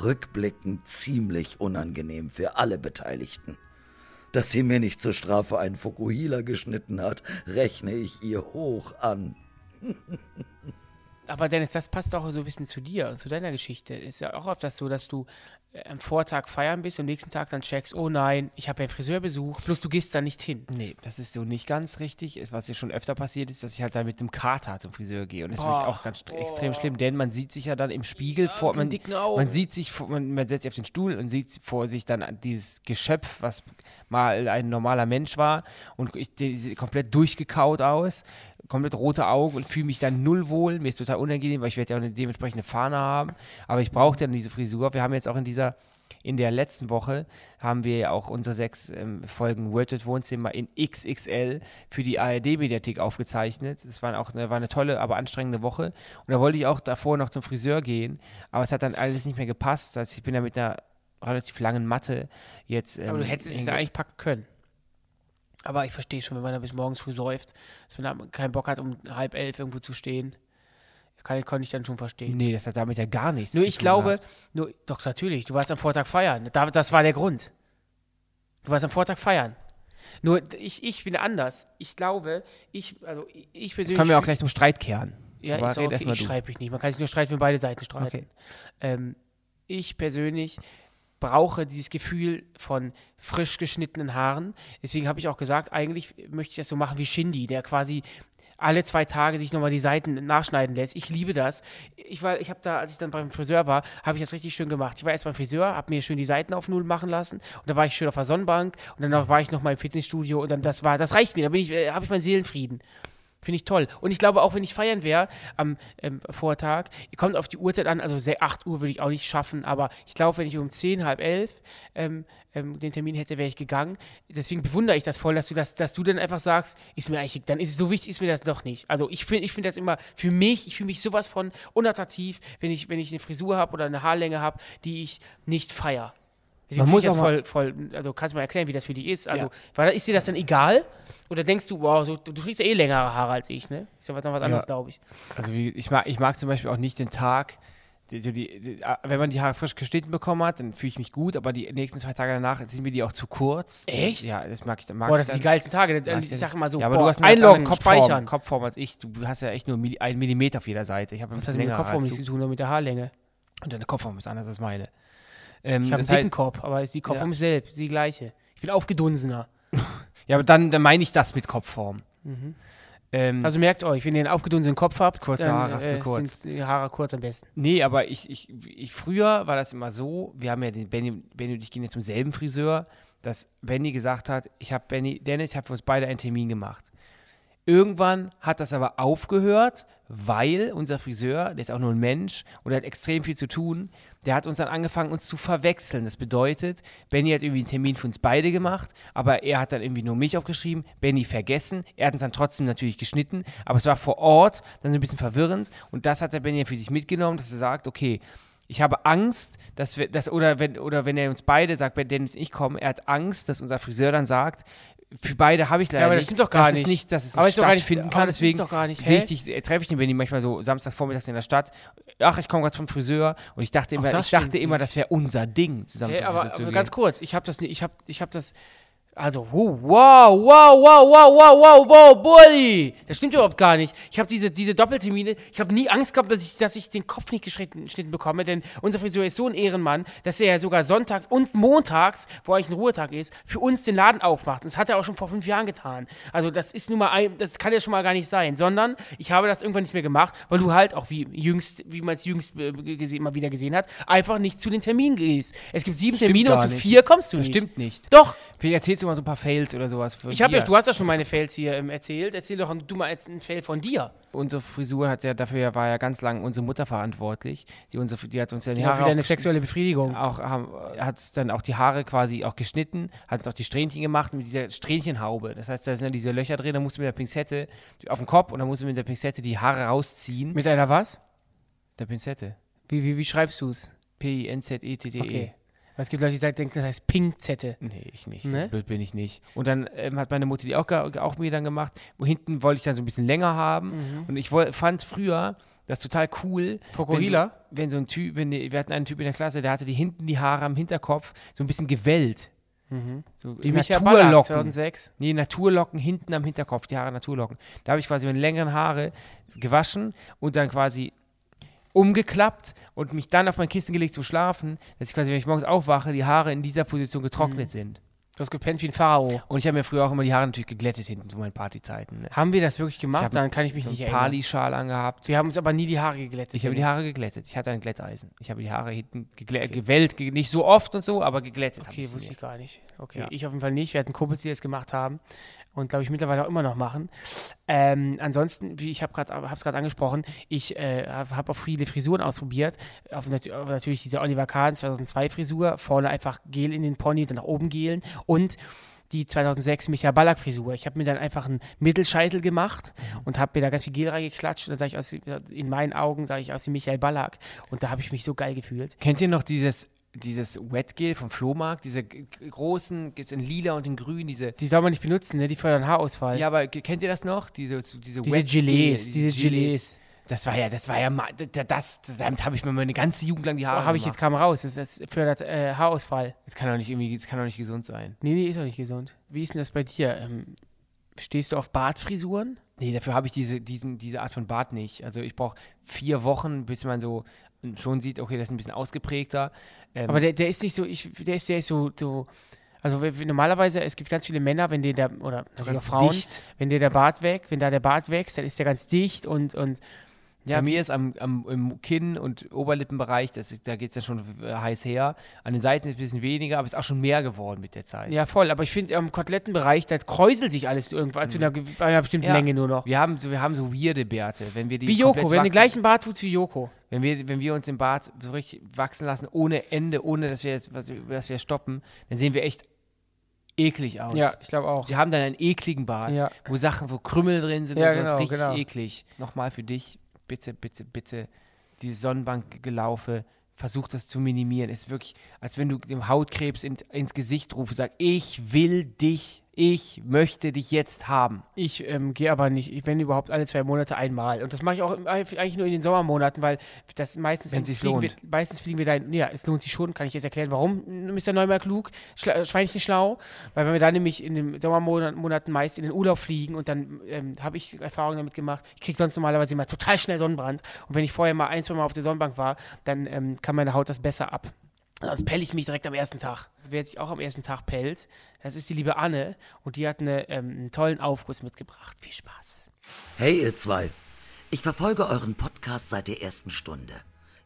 Rückblickend ziemlich unangenehm für alle Beteiligten. Dass sie mir nicht zur Strafe einen Fukuhila geschnitten hat, rechne ich ihr hoch an. Aber Dennis, das passt auch so ein bisschen zu dir und zu deiner Geschichte. Ist ja auch oft das so, dass du äh, am Vortag feiern bist am nächsten Tag dann checkst, oh nein, ich habe ja einen Friseurbesuch, bloß du gehst da nicht hin. Nee, das ist so nicht ganz richtig. Was ja schon öfter passiert ist, dass ich halt dann mit dem Kater zum Friseur gehe. Und das finde ich Boah, auch ganz st- extrem schlimm, denn man sieht sich ja dann im Spiegel vor. den Man, man sieht sich, vor, man, man setzt sich auf den Stuhl und sieht vor sich dann dieses Geschöpf, was mal ein normaler Mensch war. Und ich die sieht komplett durchgekaut aus, komplett rote Augen und fühle mich dann null wohl. Mir ist total unangenehm, weil ich werde ja auch eine dementsprechende Fahne haben. Aber ich brauche dann diese Frisur. Wir haben jetzt auch in dieser in der letzten Woche haben wir ja auch unsere sechs ähm, Folgen World Wohnzimmer in XXL für die ARD-Mediathek aufgezeichnet. Das war auch eine, war eine tolle, aber anstrengende Woche. Und da wollte ich auch davor noch zum Friseur gehen, aber es hat dann alles nicht mehr gepasst. Das heißt, ich bin da mit einer relativ langen Matte jetzt. Ähm, Aber du hättest es ja eigentlich packen können. Aber ich verstehe schon, wenn man da bis morgens früh säuft, dass man keinen Bock hat, um halb elf irgendwo zu stehen. Kann, konnte ich dann schon verstehen. Nee, das hat damit ja gar nichts Nur zu ich tun glaube, gehabt. nur, doch natürlich, du warst am Vortag feiern. Da, das war der Grund. Du warst am Vortag feiern. Nur ich, ich bin anders. Ich glaube, ich, also ich- ich persönlich. Können wir auch gleich zum Streit kehren. Ja, Aber ist okay. ich streite mich nicht. Man kann sich nur streiten, wenn beide Seiten streiten. Okay. Ähm, ich persönlich brauche dieses Gefühl von frisch geschnittenen Haaren. Deswegen habe ich auch gesagt, eigentlich möchte ich das so machen wie Shindy, der quasi alle zwei Tage sich nochmal die Seiten nachschneiden lässt. Ich liebe das. Ich ich habe da, als ich dann beim Friseur war, habe ich das richtig schön gemacht. Ich war erst beim Friseur, habe mir schön die Seiten auf Null machen lassen und dann war ich schön auf der Sonnenbank und dann war ich noch mal im Fitnessstudio und dann das war, das reicht mir. Da bin ich, äh, habe ich meinen Seelenfrieden. Finde ich toll. Und ich glaube, auch wenn ich feiern wäre am ähm, Vortag, kommt auf die Uhrzeit an, also se- 8 Uhr würde ich auch nicht schaffen, aber ich glaube, wenn ich um 10, halb 11 ähm, ähm, den Termin hätte, wäre ich gegangen. Deswegen bewundere ich das voll, dass du das, dass du dann einfach sagst, ist mir eigentlich, dann ist es so wichtig, ist mir das doch nicht. Also ich finde ich find das immer für mich, ich fühle mich sowas von unattraktiv, wenn ich, wenn ich eine Frisur habe oder eine Haarlänge habe, die ich nicht feiere. Deswegen Man muss ich das mal- voll, voll, also kannst du mal erklären, wie das für dich ist. Also, Ja. weil, ist dir das dann egal? Oder denkst du, wow, so, du, du kriegst ja eh längere Haare als ich, ne? Ist ja was, noch was anderes, glaube ich. Also wie, ich, mag, ich mag zum Beispiel auch nicht den Tag, die, die, die, äh, wenn man die Haare frisch geschnitten bekommen hat, dann fühle ich mich gut, aber die nächsten zwei Tage danach sind mir die auch zu kurz. Echt? Ja, das mag ich. Mag Boah, ich das sind die geilsten Tage. mag Ich dann sag immer so, ja, aber boah, du hast eine einloggen, Kopfform, speichern. Kopfform als ich. Du hast ja echt nur einen Millimeter auf jeder Seite. Ich habe Was hat mit länger Kopfform nichts zu tun, nur mit der Haarlänge? Und deine Kopfform ist anders als meine. Ähm, Ich habe einen dicken Kopf, aber ist die Kopfform Ja. ist selbst, die gleiche. Ich bin aufgedunsener. ja, aber dann, dann meine ich das mit Kopfform. Ähm, Also merkt euch, wenn ihr einen aufgedunsenen Kopf habt, Kurze dann Haare, äh, kurz. sind die Haare kurz am besten. Nee, aber ich, ich, ich, früher war das immer so, wir haben ja den Benny, Benny und ich gehen ja zum selben Friseur, dass Benny gesagt hat, ich habe Benny, Dennis, ich habe für uns beide einen Termin gemacht. Irgendwann hat das aber aufgehört, weil unser Friseur, der ist auch nur ein Mensch und der hat extrem viel zu tun, der hat uns dann angefangen, uns zu verwechseln. Das bedeutet, Benny hat irgendwie einen Termin für uns beide gemacht, aber er hat dann irgendwie nur mich aufgeschrieben, Benny vergessen. Er hat uns dann trotzdem natürlich geschnitten, aber es war vor Ort dann so ein bisschen verwirrend und das hat der Benny für sich mitgenommen, dass er sagt, okay, ich habe Angst, dass wir, dass, oder wenn, oder wenn er uns beide sagt, wenn Dennis und ich kommen, er hat Angst, dass unser Friseur dann sagt, für beide habe ich leider Ja, aber das nicht, stimmt doch gar nicht. Nicht dass es Aber nicht nicht- stattfinden aber kann. Deswegen nicht- äh, treffe ich den Benny manchmal so samstags vormittags in der Stadt. Ach, ich komme gerade vom Friseur und ich dachte immer, das ich dachte immer, nicht. das wäre unser Ding, zusammen Hey, zum aber, Friseur zu aber gehen. ganz kurz, ich habe das nicht, ich habe ich hab das, also, wow, wow, wow, wow, wow, wow, wow, wow, Buddy. Das stimmt überhaupt gar nicht. Ich habe diese, diese Doppeltermine, ich habe nie Angst gehabt, dass ich, dass ich den Kopf nicht geschnitten bekomme, denn unser Friseur ist so ein Ehrenmann, dass er ja sogar sonntags und montags, wo eigentlich ein Ruhetag ist, für uns den Laden aufmacht. Das hat er auch schon vor fünf Jahren getan. Also, das ist nun mal, ein, das kann ja schon mal gar nicht sein, sondern ich habe das irgendwann nicht mehr gemacht, weil du halt auch wie jüngst, wie man es jüngst äh, gesehen, mal wieder gesehen hat, einfach nicht zu den Terminen gehst. Es gibt sieben stimmt Termine und zu vier kommst du nicht. Stimmt nicht. Doch. Wie erzählst du mal so ein paar Fails oder sowas. Ich habe dir. ja, du hast ja schon meine Fails hier ähm, erzählt. Erzähl doch du mal jetzt einen Fail von dir. Unsere Frisur hat ja, dafür war ja ganz lang unsere Mutter verantwortlich. Die, unsere, die hat uns ja die Ja, Haare wieder eine sexuelle Befriedigung. auch hat dann auch die Haare quasi auch geschnitten, hat uns auch die Strähnchen gemacht mit dieser Strähnchenhaube. Das heißt, da sind ja diese Löcher drin, da musst du mit der Pinzette auf den Kopf und dann musst du mit der Pinzette die Haare rausziehen. Mit einer was? der Pinzette. Wie, wie, wie schreibst du es? P-I-N-Z-E-T-T-E. Okay. Weil es gibt Leute, die denken, das heißt Pinkzette. Nee, ich nicht. Ne? So blöd bin ich nicht. Und dann ähm, hat meine Mutter die auch, auch mir dann gemacht. Wo hinten wollte ich dann so ein bisschen länger haben. Mhm. Und ich fand früher das total cool. Fokuhila? Wenn so, wenn so ein Typ, wenn die, wir hatten einen Typ in der Klasse, der hatte die hinten die Haare am Hinterkopf so ein bisschen gewellt. So Wie Michael Ballack Naturlocken. 2006. Nee, Naturlocken hinten am Hinterkopf, die Haare Naturlocken. Da habe ich quasi meine längeren Haare gewaschen und dann quasi umgeklappt und mich dann auf mein Kissen gelegt zum Schlafen, dass ich quasi, wenn ich morgens aufwache, die Haare in dieser Position getrocknet sind. Du hast gepennt wie ein Pharao. Und ich habe mir früher auch immer die Haare natürlich geglättet hinten zu meinen Partyzeiten. Ne? Haben wir das wirklich Ich gemacht? Dann kann ich mich So nicht erinnern. Pali-Schal angehabt. Wir haben uns aber nie die Haare geglättet. Ich habe die. Haare geglättet. Ich hatte ein Glätteisen. Ich habe die Haare hinten geglä- gewellt, ge nicht so oft und so, aber geglättet. Okay, wusste mir. ich gar nicht. Okay, Ja. ich auf jeden Fall nicht. Wir hatten Kumpels, die das gemacht haben und glaube ich mittlerweile auch immer noch machen. Ähm, ansonsten, wie ich habe gerade hab's gerade angesprochen, ich äh, habe hab auch viele Frisuren ausprobiert. Auf, nat auf natürlich diese Oliver Kahn 2002 Frisur, vorne einfach Gel in den Pony, dann nach oben gelen und die 2006 Michael Ballack Frisur. Ich habe mir dann einfach einen Mittelscheitel gemacht und habe mir da ganz viel Gel reingeklatscht und dann sah ich aus, in meinen Augen sah ich aus wie Michael Ballack und da habe ich mich so geil gefühlt. Kennt ihr noch dieses, dieses Wetgel vom Flohmarkt? Diese großen, gibt es in lila und in grün, diese. Die soll man nicht benutzen, ne? die fördern Haarausfall. Ja, aber kennt ihr das noch? Diese, diese, Diese Gilets, diese Gilets. Das war ja, das war ja, mal- das, damit habe ich mir meine ganze Jugend lang die Haare Oh, habe ich jetzt kam raus. Das, das fördert äh, Haarausfall. Das kann doch nicht irgendwie, das kann doch nicht gesund sein. Nee, nee, ist doch nicht gesund. Wie ist denn das bei dir? Ähm, stehst du auf Bartfrisuren? Nee, dafür habe ich diese, diesen, diese Art von Bart nicht. Also ich brauche vier Wochen, bis man so schon sieht, okay, das ist ein bisschen ausgeprägter. Ähm, Aber der, der ist nicht so, ich, der ist, der ist so, so also normalerweise, es gibt ganz viele Männer, wenn dir der, oder natürlich auch Frauen, dicht. wenn dir der Bart weg, wenn da der Bart wächst, dann ist der ganz dicht und, und ja, Bei mir ist am, am im Kinn- und Oberlippenbereich, das, da geht es dann schon äh, heiß her. An den Seiten ist ein bisschen weniger, aber es ist auch schon mehr geworden mit der Zeit. ja voll, aber ich finde am Kotelettenbereich, da kräuselt sich alles irgendwann zu einer, ge- bei einer bestimmten Ja. Länge nur noch. Wir haben so, wir haben so weirde Bärte. Wenn wir die Wie Joko, wir haben den gleichen Bartwuchs wie Joko. Wenn wir, wenn wir uns den Bart so richtig wachsen lassen, ohne Ende, ohne dass wir jetzt, was, dass wir stoppen, dann sehen wir echt eklig aus. Ja, ich glaube auch. Sie haben dann einen ekligen Bart, Ja. wo Sachen, wo Krümmel drin sind Ja, und so, das genau, ist richtig genau. eklig. Nochmal für dich, bitte, bitte, bitte, diese Sonnenbank gelaufe, versuch das zu minimieren. Es ist wirklich, als wenn du dem Hautkrebs in, ins Gesicht rufst, sag, ich will dich, ich möchte dich jetzt haben. Ich ähm, gehe aber nicht, ich, wenn überhaupt alle zwei Monate einmal. Und das mache ich auch eigentlich nur in den Sommermonaten, weil das meistens Wenn fliegen lohnt. Wir, meistens fliegen wir da, ja, es lohnt sich schon, kann ich jetzt erklären, warum Mr. Neumann klug, Schla äh, Schweinchen schlau, weil wenn wir dann nämlich in den Sommermonaten Monaten meist in den Urlaub fliegen und dann ähm, habe ich Erfahrungen damit gemacht, ich kriege sonst normalerweise immer total schnell Sonnenbrand und wenn ich vorher mal ein, zwei Mal auf der Sonnenbank war, dann ähm, kann meine Haut das besser ab. Also pelle ich mich direkt am ersten Tag. Wer sich auch am ersten Tag pellt, das ist die liebe Anne und die hat eine, ähm, einen tollen Aufguss mitgebracht. Viel Spaß. Hey ihr zwei, ich verfolge euren Podcast seit der ersten Stunde.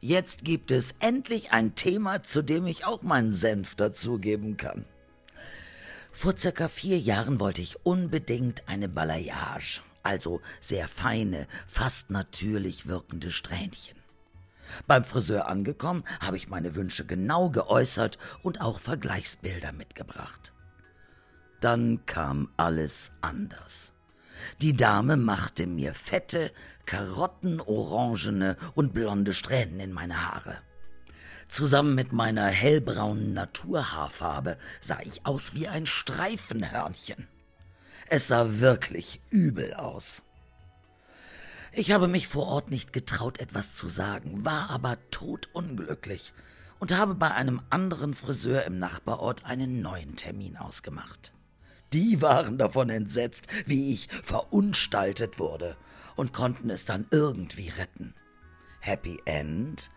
Jetzt gibt es endlich ein Thema, zu dem ich auch meinen Senf dazugeben kann. Vor circa vier Jahren wollte ich unbedingt eine Balayage, also sehr feine, fast natürlich wirkende Strähnchen. Beim Friseur angekommen, habe ich meine Wünsche genau geäußert und auch Vergleichsbilder mitgebracht. Dann kam alles anders. Die Dame machte mir fette, karottenorangene und blonde Strähnen in meine Haare. Zusammen mit meiner hellbraunen Naturhaarfarbe sah ich aus wie ein Streifenhörnchen. Es sah wirklich übel aus. Ich habe mich vor Ort nicht getraut, etwas zu sagen, war aber totunglücklich und habe bei einem anderen Friseur im Nachbarort einen neuen Termin ausgemacht. Die waren davon entsetzt, wie ich verunstaltet wurde und konnten es dann irgendwie retten. Happy End?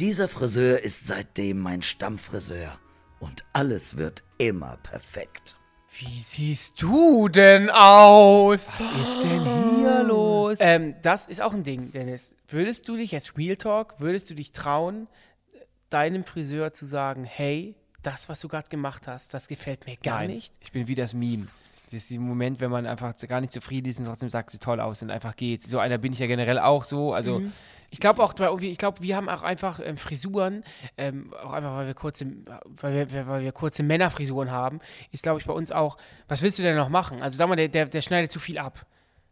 Dieser Friseur ist seitdem mein Stammfriseur und alles wird immer perfekt. Wie siehst du denn aus? Was ist denn hier los? Ähm, das ist auch ein Ding, Dennis. Würdest du dich jetzt Real Talk, würdest du dich trauen, deinem Friseur zu sagen, hey, das, was du gerade gemacht hast, das gefällt mir gar Nein, nicht? Ich bin wie das Meme. Das ist der Moment, wenn man einfach gar nicht zufrieden ist und trotzdem sagt, sieht toll aus und einfach geht. So einer bin ich ja generell auch so. Also Mhm. Ich glaube auch, bei ich glaube, wir haben auch einfach ähm, Frisuren, ähm, auch einfach, weil wir kurze, weil wir, weil wir kurze Männerfrisuren haben, ist, glaube ich, bei uns auch, was willst du denn noch machen? Also, sag mal, der, der, der schneidet zu viel ab.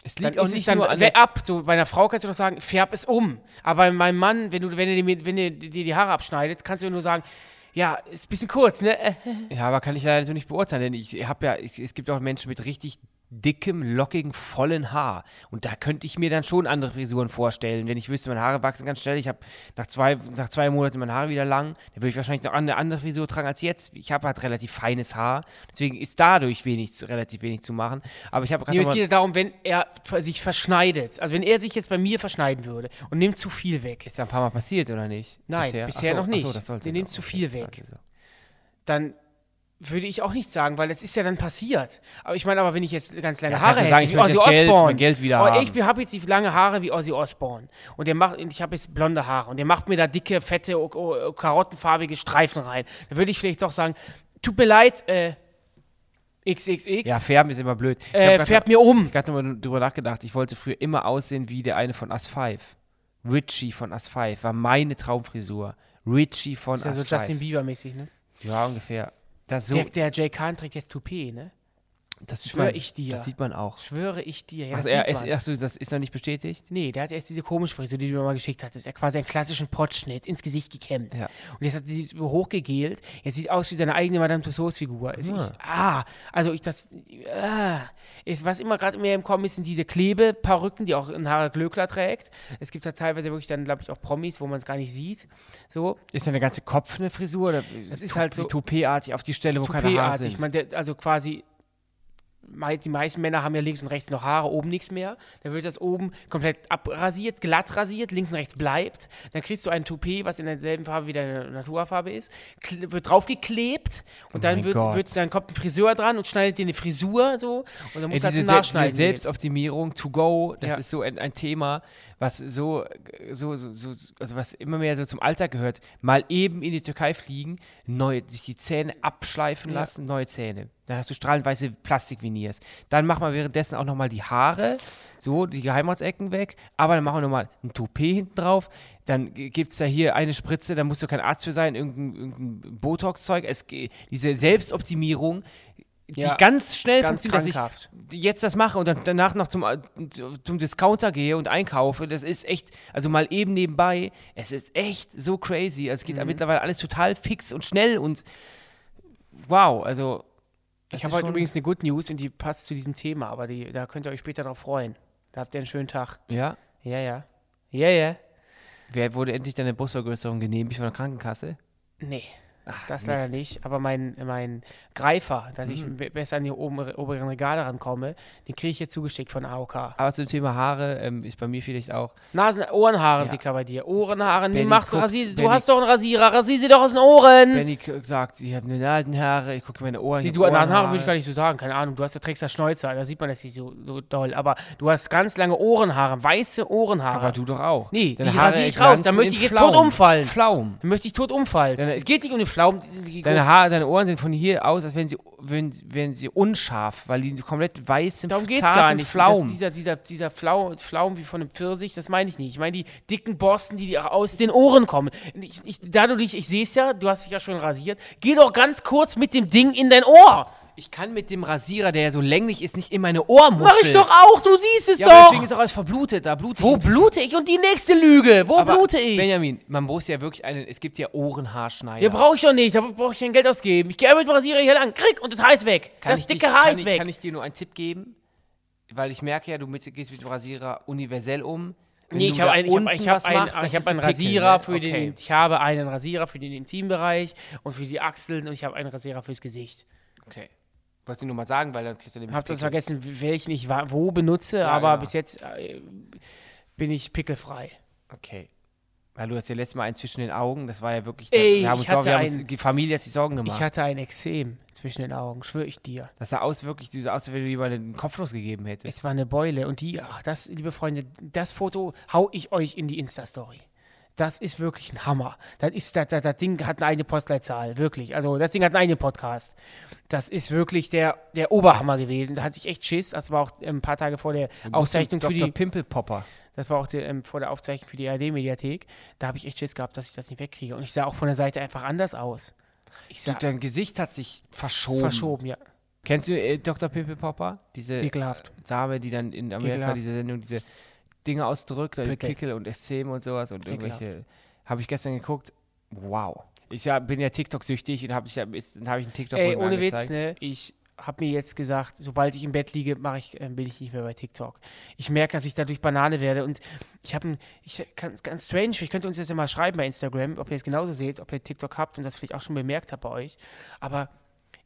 es Dann liegt auch ist es nicht dann nur an ab. So, bei einer Frau kannst du noch sagen, färb es um. Aber bei meinem Mann, wenn du, wenn ihr dir wenn ihr dir die Haare abschneidet, kannst du nur sagen, ja, ist ein bisschen kurz, ne? Ja, aber kann ich leider so nicht beurteilen, denn ich habe ja, ich, es gibt auch Menschen mit richtig dickem, lockigen, vollen Haar. Und da könnte ich mir dann schon andere Frisuren vorstellen. Wenn ich wüsste, meine Haare wachsen ganz schnell, ich habe nach zwei, nach zwei Monaten meine Haare wieder lang, dann würde ich wahrscheinlich noch eine andere Frisur tragen als jetzt. Ich habe halt relativ feines Haar, deswegen ist dadurch wenig, relativ wenig zu machen. Aber ich habe gerade Nee, es geht ja darum, wenn er sich verschneidet. Also wenn er sich jetzt bei mir verschneiden würde und nimmt zu viel weg, ist ja ein paar Mal passiert, oder nicht? Nein, bisher noch nicht. das sollte Der so. nimmt zu viel weg. so. dann würde ich auch nicht sagen, weil das ist ja dann passiert. Aber ich meine, aber wenn ich jetzt ganz lange Ja, Haare hätte, sagen, ich wie Ozzy Geld, Osbourne. mein Geld wieder aber haben. ich habe jetzt die lange Haare wie Ozzy Osbourne. Und der macht, ich habe jetzt blonde Haare. Und der macht mir da dicke, fette, o- o- karottenfarbige Streifen rein. Dann würde ich vielleicht doch sagen, tut mir leid, äh, XXX, Ja, färben ist immer blöd. Äh, färb mir um. Ich hatte mal drüber nachgedacht, ich wollte früher immer aussehen wie der eine von Us 5. Richie von Us 5 war meine Traumfrisur. Richie von ist ja so 5. Justin Bieber-mäßig, ne? Ja, ungefähr. So, Der, der Jay Khan trägt jetzt Toupet, ne? Das sieht schwör man, ich dir. Das sieht man auch. Schwöre ich dir. Ja, Ach, das er, ist, ach so, das ist noch nicht bestätigt? Nee, der hat erst diese komische Frisur, die du mir mal geschickt hattest. Er hat quasi einen klassischen Pottschnitt ins Gesicht gekämmt. Ja. Und jetzt hat er die so hochgegelt. Er sieht aus wie seine eigene Madame Tussauds-Figur. Ah. ah, also ich das, ah, ist, was immer gerade mehr im Kommen ist, sind diese Klebeperücken, die auch ein Harald Glöckler trägt. Es gibt da teilweise wirklich dann, glaube ich, auch Promis, wo man es gar nicht sieht. So, Ist ja eine ganze Kopf eine Frisur? Oder Das ist halt so- Wie Toupet-artig auf die Stelle, wo keine Haare sind. Man, der, also quasi, die meisten Männer haben ja links und rechts noch Haare, oben nichts mehr. Dann wird das oben komplett abrasiert, glatt rasiert, links und rechts bleibt. Dann kriegst du ein Toupet, was in derselben Farbe wie deine Naturfarbe ist, wird draufgeklebt und Oh dann, wird, wird, dann kommt ein Friseur dran und schneidet dir eine Frisur so und dann musst du halt Nachschneiden. diese Selbstoptimierung to go, das Ja. ist so ein, ein Thema, was so, so, so, so, also was immer mehr so zum Alltag gehört. Mal eben in die Türkei fliegen, neu, sich die Zähne abschleifen Ja. lassen, neue Zähne. Dann hast du strahlend weiße Plastikveneers. Dann machen wir währenddessen auch nochmal die Haare, so die Geheimratsecken weg, aber dann machen wir nochmal ein Toupet hinten drauf. Dann gibt es da hier eine Spritze, da musst du kein Arzt für sein, irgendein, irgendein Botox-Zeug. Diese Selbstoptimierung, die Ja, ganz schnell ganz funktioniert, dass ich krankhaft. jetzt das mache und dann danach noch zum, zum Discounter gehe und einkaufe, das ist echt, also mal eben nebenbei, es ist echt so crazy. Also es Mhm. geht mittlerweile alles total fix und schnell und wow, also. Ich habe heute übrigens eine Good News und die passt zu diesem Thema, aber die, da könnt ihr euch später drauf freuen. Da habt ihr einen schönen Tag. Ja, Ja, ja. Ja, ja. wer wurde endlich deine Brustvergrößerung genehmigt von der Krankenkasse? Nee. Ach, Das Mist. leider nicht, aber mein, mein Greifer, dass ich Mhm. be- besser an die oben, oberen Regale rankomme, den kriege ich jetzt zugeschickt von AOK. Aber zum Thema Haare ähm, ist bei mir vielleicht auch. Nasen, Ohrenhaare Ja. dicker bei dir. Ohrenhaare, Benny machst du, guckt- rasier, du hast doch einen Rasierer, rasier sie doch aus den Ohren. Benny sagt, ich habe eine Nasenhaare, ich gucke meine Ohren. Nee, ich du, hab Nasenhaare Ohrenhaare. würde ich gar nicht so sagen, keine Ahnung. Du hast, du trägst ja Schnäuzer, da sieht man das nicht so, so doll. Aber du hast ganz lange Ohrenhaare, weiße Ohrenhaare. Aber du doch auch. Nee, Deine die rasiere ich raus. Da glanzen möchte ich jetzt Pflaumen. tot umfallen. Pflaumen. Dann möchte ich tot umfallen. Dann- es geht nicht um den Pflaumen, die Deine Haare, deine Ohren sind von hier aus, als wären sie, wären, wären sie unscharf, weil die komplett weiß sind, Darum geht es gar nicht. Pflaumen. Das, dieser dieser, dieser Flau, Pflaumen wie von einem Pfirsich, das meine ich nicht. Ich meine die dicken Borsten, die aus den Ohren kommen. Ich, ich, dadurch, ich sehe es ja, du hast dich ja schon rasiert. Geh doch ganz kurz mit dem Ding in dein Ohr. Ich kann mit dem Rasierer, der ja so länglich ist, nicht in meine Ohrmuschel. Mach ich doch auch, du siehst es Ja, aber doch. deswegen ist auch alles verblutet. Da blutet Wo blute ich? Und die nächste Lüge, wo aber blute ich? Benjamin, man muss ja wirklich einen, es gibt ja Ohrenhaarschneider. Ja, brauche ich doch nicht, da brauche ich kein Geld ausgeben. Ich gehe mit dem Rasierer hier lang, krieg, und das Haar ist weg. Kann das ich dicke dich- Haar ist ich, weg. Kann ich dir nur einen Tipp geben? Weil ich merke ja, du mit, gehst mit dem Rasierer universell um. Wenn Nee, ich habe einen, ich hab, ich hab einen, ich hab einen Rasierer ne? für okay. den, ich habe einen Rasierer für den Intimbereich und für die Achseln und ich habe einen Rasierer fürs Gesicht. Okay. Wolltest du nur mal sagen, weil dann kriegst du nämlich Hab's Pickel. vergessen, welchen ich wo benutze, aber genau. bis jetzt äh, bin ich pickelfrei. Okay. Weil du hast ja letztes Mal eins zwischen den Augen, das war ja wirklich. Ey, wir haben ich uns, Sorgen, wir haben uns, einen- die Familie hat sich Sorgen gemacht. Ich hatte ein Exem zwischen den Augen, schwöre ich dir. das sah aus wirklich, sah aus, als wenn du jemandem den Kopfnuss gegeben hättest. Es war eine Beule und die, ach, das, liebe Freunde, das Foto hau ich euch in die Insta-Story. Das ist wirklich ein Hammer. Das, ist, das, das, das Ding hat eine eigene Postleitzahl, wirklich. Also das Ding hat einen eigenen Podcast. Das ist wirklich der, der Oberhammer gewesen. Da hatte ich echt Schiss. Das war auch ähm, ein paar Tage vor der Aufzeichnung für die, Pimpelpopper. das war auch der, ähm, vor der Aufzeichnung für die ARD-Mediathek. Da habe ich echt Schiss gehabt, dass ich das nicht wegkriege. Und ich sah auch von der Seite einfach anders aus. Ich sah Dein Gesicht hat sich verschoben. verschoben, ja. Kennst du äh, Dr. Pimpelpopper? Diese Ekelhaft. Dame, die dann in Amerika Ekelhaft. diese Sendung, diese Dinge ausdrückt, also Pickel. Pickel und Ästheme und sowas und irgendwelche. Habe ich gestern geguckt. Wow. Ich ja, bin ja TikTok-süchtig und habe ich, habe ich einen TikTok Ey, ohne Witz, angezeigt. ne? Ich habe mir jetzt gesagt, sobald ich im Bett liege, mache ich, äh, bin ich nicht mehr bei TikTok. Ich merke, dass ich dadurch Banane werde und ich habe ein, ich kann, ganz strange, ich könnte uns jetzt ja mal schreiben bei Instagram, ob ihr es genauso seht, ob ihr TikTok habt und das vielleicht auch schon bemerkt habt bei euch, aber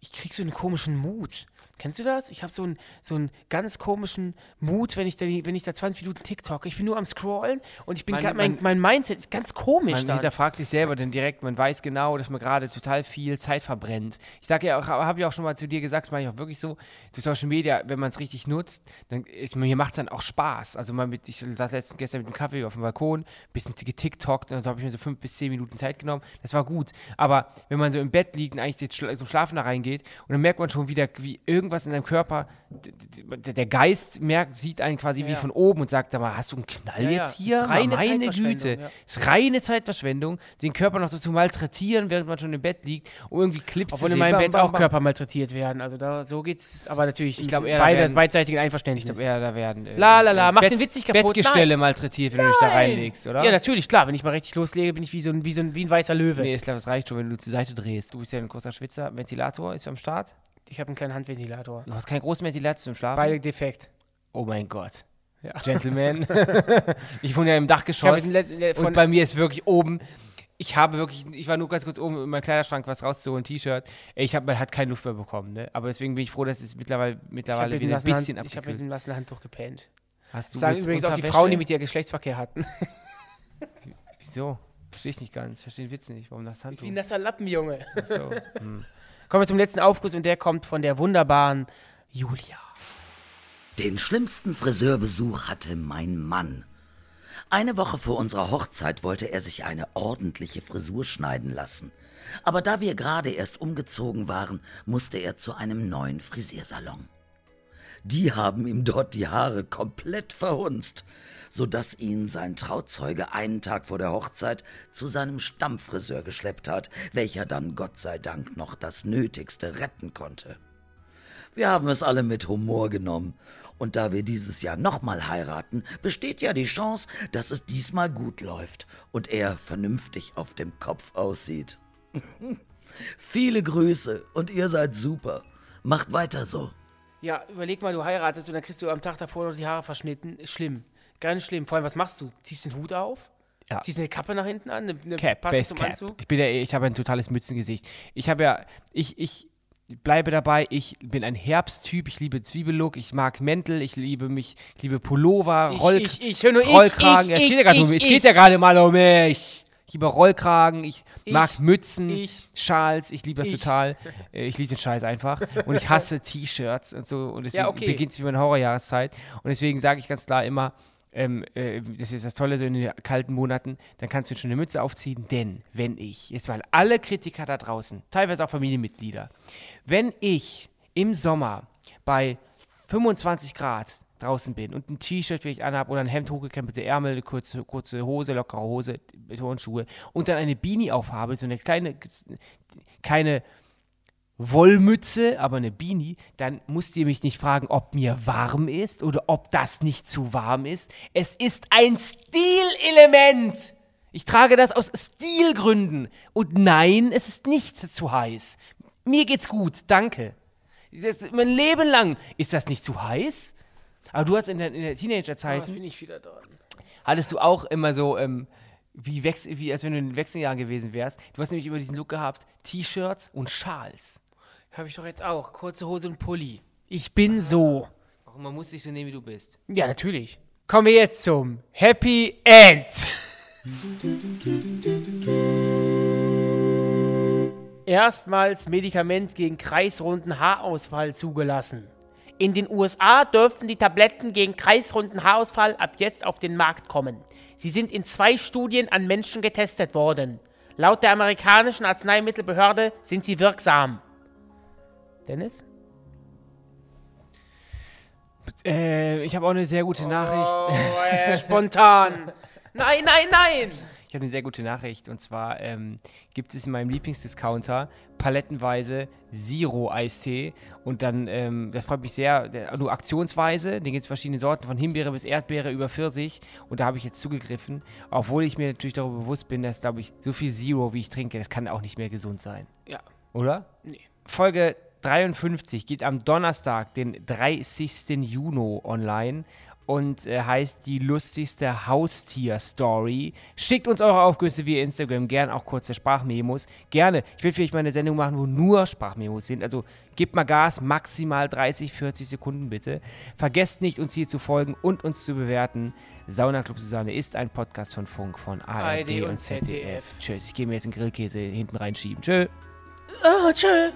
ich krieg so einen komischen Mut. Kennst du das? Ich habe so einen, so einen ganz komischen Mut, wenn ich, da, wenn ich da 20 Minuten TikTok, ich bin nur am Scrollen und ich bin, mein, man- mein Mindset ist ganz komisch Man dann. hinterfragt sich selber dann direkt, man weiß genau, dass man gerade total viel Zeit verbrennt. Ich sage ja auch, habe ja auch schon mal zu dir gesagt, das mache ich auch wirklich so, durch Social Media, wenn man es richtig nutzt, dann ist mir macht es dann auch Spaß. Also mal mit, ich saß letztens gestern mit dem Kaffee auf dem Balkon, bisschen getiktokt, und da habe ich mir so fünf bis zehn Minuten Zeit genommen. Das war gut. Aber wenn man so im Bett liegt und eigentlich zum Schlafen da reingeht und dann merkt man schon wieder, wie irgendwas in deinem Körper, der Geist merkt, sieht einen quasi Ja, wie ja. von oben und sagt, sag mal, hast du einen Knall Ja, jetzt hier? Ist reine Meine Zeitverschwendung, Güte. ja. ist reine Zeitverschwendung, den Körper noch so zu malträtieren, während man schon im Bett liegt, um irgendwie Clips Obwohl zu in sehen. meinem Bam, Bett bam, auch bam. Körper malträtiert werden. Also da, so geht's, aber natürlich Ich glaub eher, da beides werden- beidseitigen Ich Einverständnis. glaube eher, da werden äh, La, la, la, mach den witzig kaputt. Bettgestelle malträtiert, wenn du dich da reinlegst, oder? Ja, natürlich, klar. Wenn ich mal richtig loslege, bin ich wie so ein, wie so ein, wie ein weißer Löwe. Nee, ich glaube, das reicht schon, wenn du zur Seite drehst. Du bist ja ein großer Schwitzer. Ventilator ist am Start. Ich habe einen kleinen Handventilator. Du hast keinen großen Ventilator zum Schlafen. Beide defekt. oh mein Gott. Ja. Gentleman. ich wohne ja im habe Dachgeschoss. Und bei mir ist wirklich oben. Ich habe wirklich, ich war nur ganz kurz oben in meinem Kleiderschrank was rauszuholen, ein T-Shirt. Ich habe, man hat keine Luft mehr bekommen, ne? Aber deswegen bin ich froh, dass es mittlerweile, habe mittlerweile wieder ein bisschen Hand- ich hab mit dem nassen Handtuch gepennt. Hast du Sagen übrigens auch die? Frauen, die mit dir Geschlechtsverkehr hatten. Wieso? Verstehe ich nicht ganz. Verstehe den Witz nicht. Warum das Ist wie Handtuch? ein nasser Lappen, Junge. So. Hm. Kommen wir zum letzten Aufguss und der kommt von der wunderbaren Julia. Den schlimmsten Friseurbesuch hatte mein Mann. Eine Woche vor unserer Hochzeit wollte er sich eine ordentliche Frisur schneiden lassen. Aber da wir gerade erst umgezogen waren, musste er zu einem neuen Frisiersalon. Die haben ihm dort die Haare komplett verhunzt, so dass ihn sein Trauzeuge einen Tag vor der Hochzeit zu seinem Stammfriseur geschleppt hat, welcher dann Gott sei Dank noch das Nötigste retten konnte. Wir haben es alle mit Humor genommen. Und da wir dieses Jahr nochmal heiraten, besteht ja die Chance, dass es diesmal gut läuft und er vernünftig auf dem Kopf aussieht. Viele Grüße und ihr seid super. Macht weiter so. Ja, überleg mal, du heiratest und dann kriegst du am Tag davor noch die Haare verschnitten. Schlimm. Ganz schlimm. Vor allem, was machst du? Ziehst den Hut auf? Ja. Ziehst eine Kappe nach hinten an? Eine, eine Cap, Best zum Cap. Anzug? Ich bin ja, ich habe ein totales Mützengesicht. Ich habe ja, ich, ich bleibe dabei, ich bin ein Herbsttyp, ich liebe Zwiebellook, ich mag Mäntel, ich liebe mich, ich liebe Pullover, Ich- Roll, ich- ich- nur ich, Rollkragen. ich, es geht ich, ja gerade um. Es ich. geht ja gerade mal um mich. Ich liebe Rollkragen, ich, mag Mützen, ich, Schals, ich liebe das ich. total. Äh, Ich liebe den Scheiß einfach. Und ich hasse T-Shirts und so. Und deswegen Ja, okay. beginnt es wie meine Horrorjahreszeit. Und deswegen sage ich ganz klar immer, ähm, äh, das ist das Tolle so in den kalten Monaten, dann kannst du schon eine Mütze aufziehen, denn wenn ich, jetzt mal alle Kritiker da draußen, teilweise auch Familienmitglieder, wenn ich im Sommer bei 25 Grad draußen bin und ein T-Shirt, wie ich anhabe, oder ein Hemd, hochgekrempelte Ärmel, kurze, kurze Hose, lockere Hose, Turnschuhe und dann eine Beanie aufhabe, so eine kleine, keine Wollmütze, aber eine Beanie, dann musst ihr mich nicht fragen, ob mir warm ist oder ob das nicht zu warm ist. Es ist ein Stilelement. Ich trage das aus Stilgründen. Und nein, es ist nicht zu heiß. Mir geht's gut, danke. Mein Leben lang ist das nicht zu heiß. Aber du hast in der, in der Teenagerzeit. Oh, bin ich wieder dran. Hattest du auch immer so, ähm, wie, Wechsel, wie als wenn du in den Wechseljahren gewesen wärst. Du hast nämlich immer diesen Look gehabt: T-Shirts und Schals. Habe ich doch jetzt auch. Kurze Hose und Pulli. Ich bin so. Ach, man muss dich so nehmen, wie du bist. Ja, natürlich. Kommen wir jetzt zum Happy End. Erstmals Medikament gegen kreisrunden Haarausfall zugelassen. In den USA dürfen die Tabletten gegen kreisrunden Haarausfall ab jetzt auf den Markt kommen. Sie sind in zwei Studien an Menschen getestet worden. Laut der amerikanischen Arzneimittelbehörde sind sie wirksam. Dennis? Äh, ich habe auch eine sehr gute Nachricht. Oh, äh, spontan. Nein, nein, nein. Ich habe eine sehr gute Nachricht und zwar ähm, gibt es in meinem Lieblingsdiscounter palettenweise Zero-Eistee und dann, ähm, das freut mich sehr, der, nur aktionsweise, den gibt es verschiedene Sorten, von Himbeere bis Erdbeere über Pfirsich und da habe ich jetzt zugegriffen, obwohl ich mir natürlich darüber bewusst bin, dass, glaube ich, so viel Zero, wie ich trinke, das kann auch nicht mehr gesund sein. Ja. Oder? Nee. Folge 53 geht am Donnerstag, den 30. Juni online und äh, heißt die lustigste Haustier-Story. Schickt uns eure Aufgüsse via Instagram, gern auch kurze Sprachmemos. Gerne. Ich will vielleicht mal eine Sendung machen, wo nur Sprachmemos sind. Also gebt mal Gas, maximal 30, 40 Sekunden bitte. Vergesst nicht, uns hier zu folgen und uns zu bewerten. Sauna Club Susanne ist ein Podcast von Funk, von ARD und und ZDF. ZDF. Tschüss, ich gehe mir jetzt den Grillkäse hinten reinschieben. Tschö. Oh, tschö.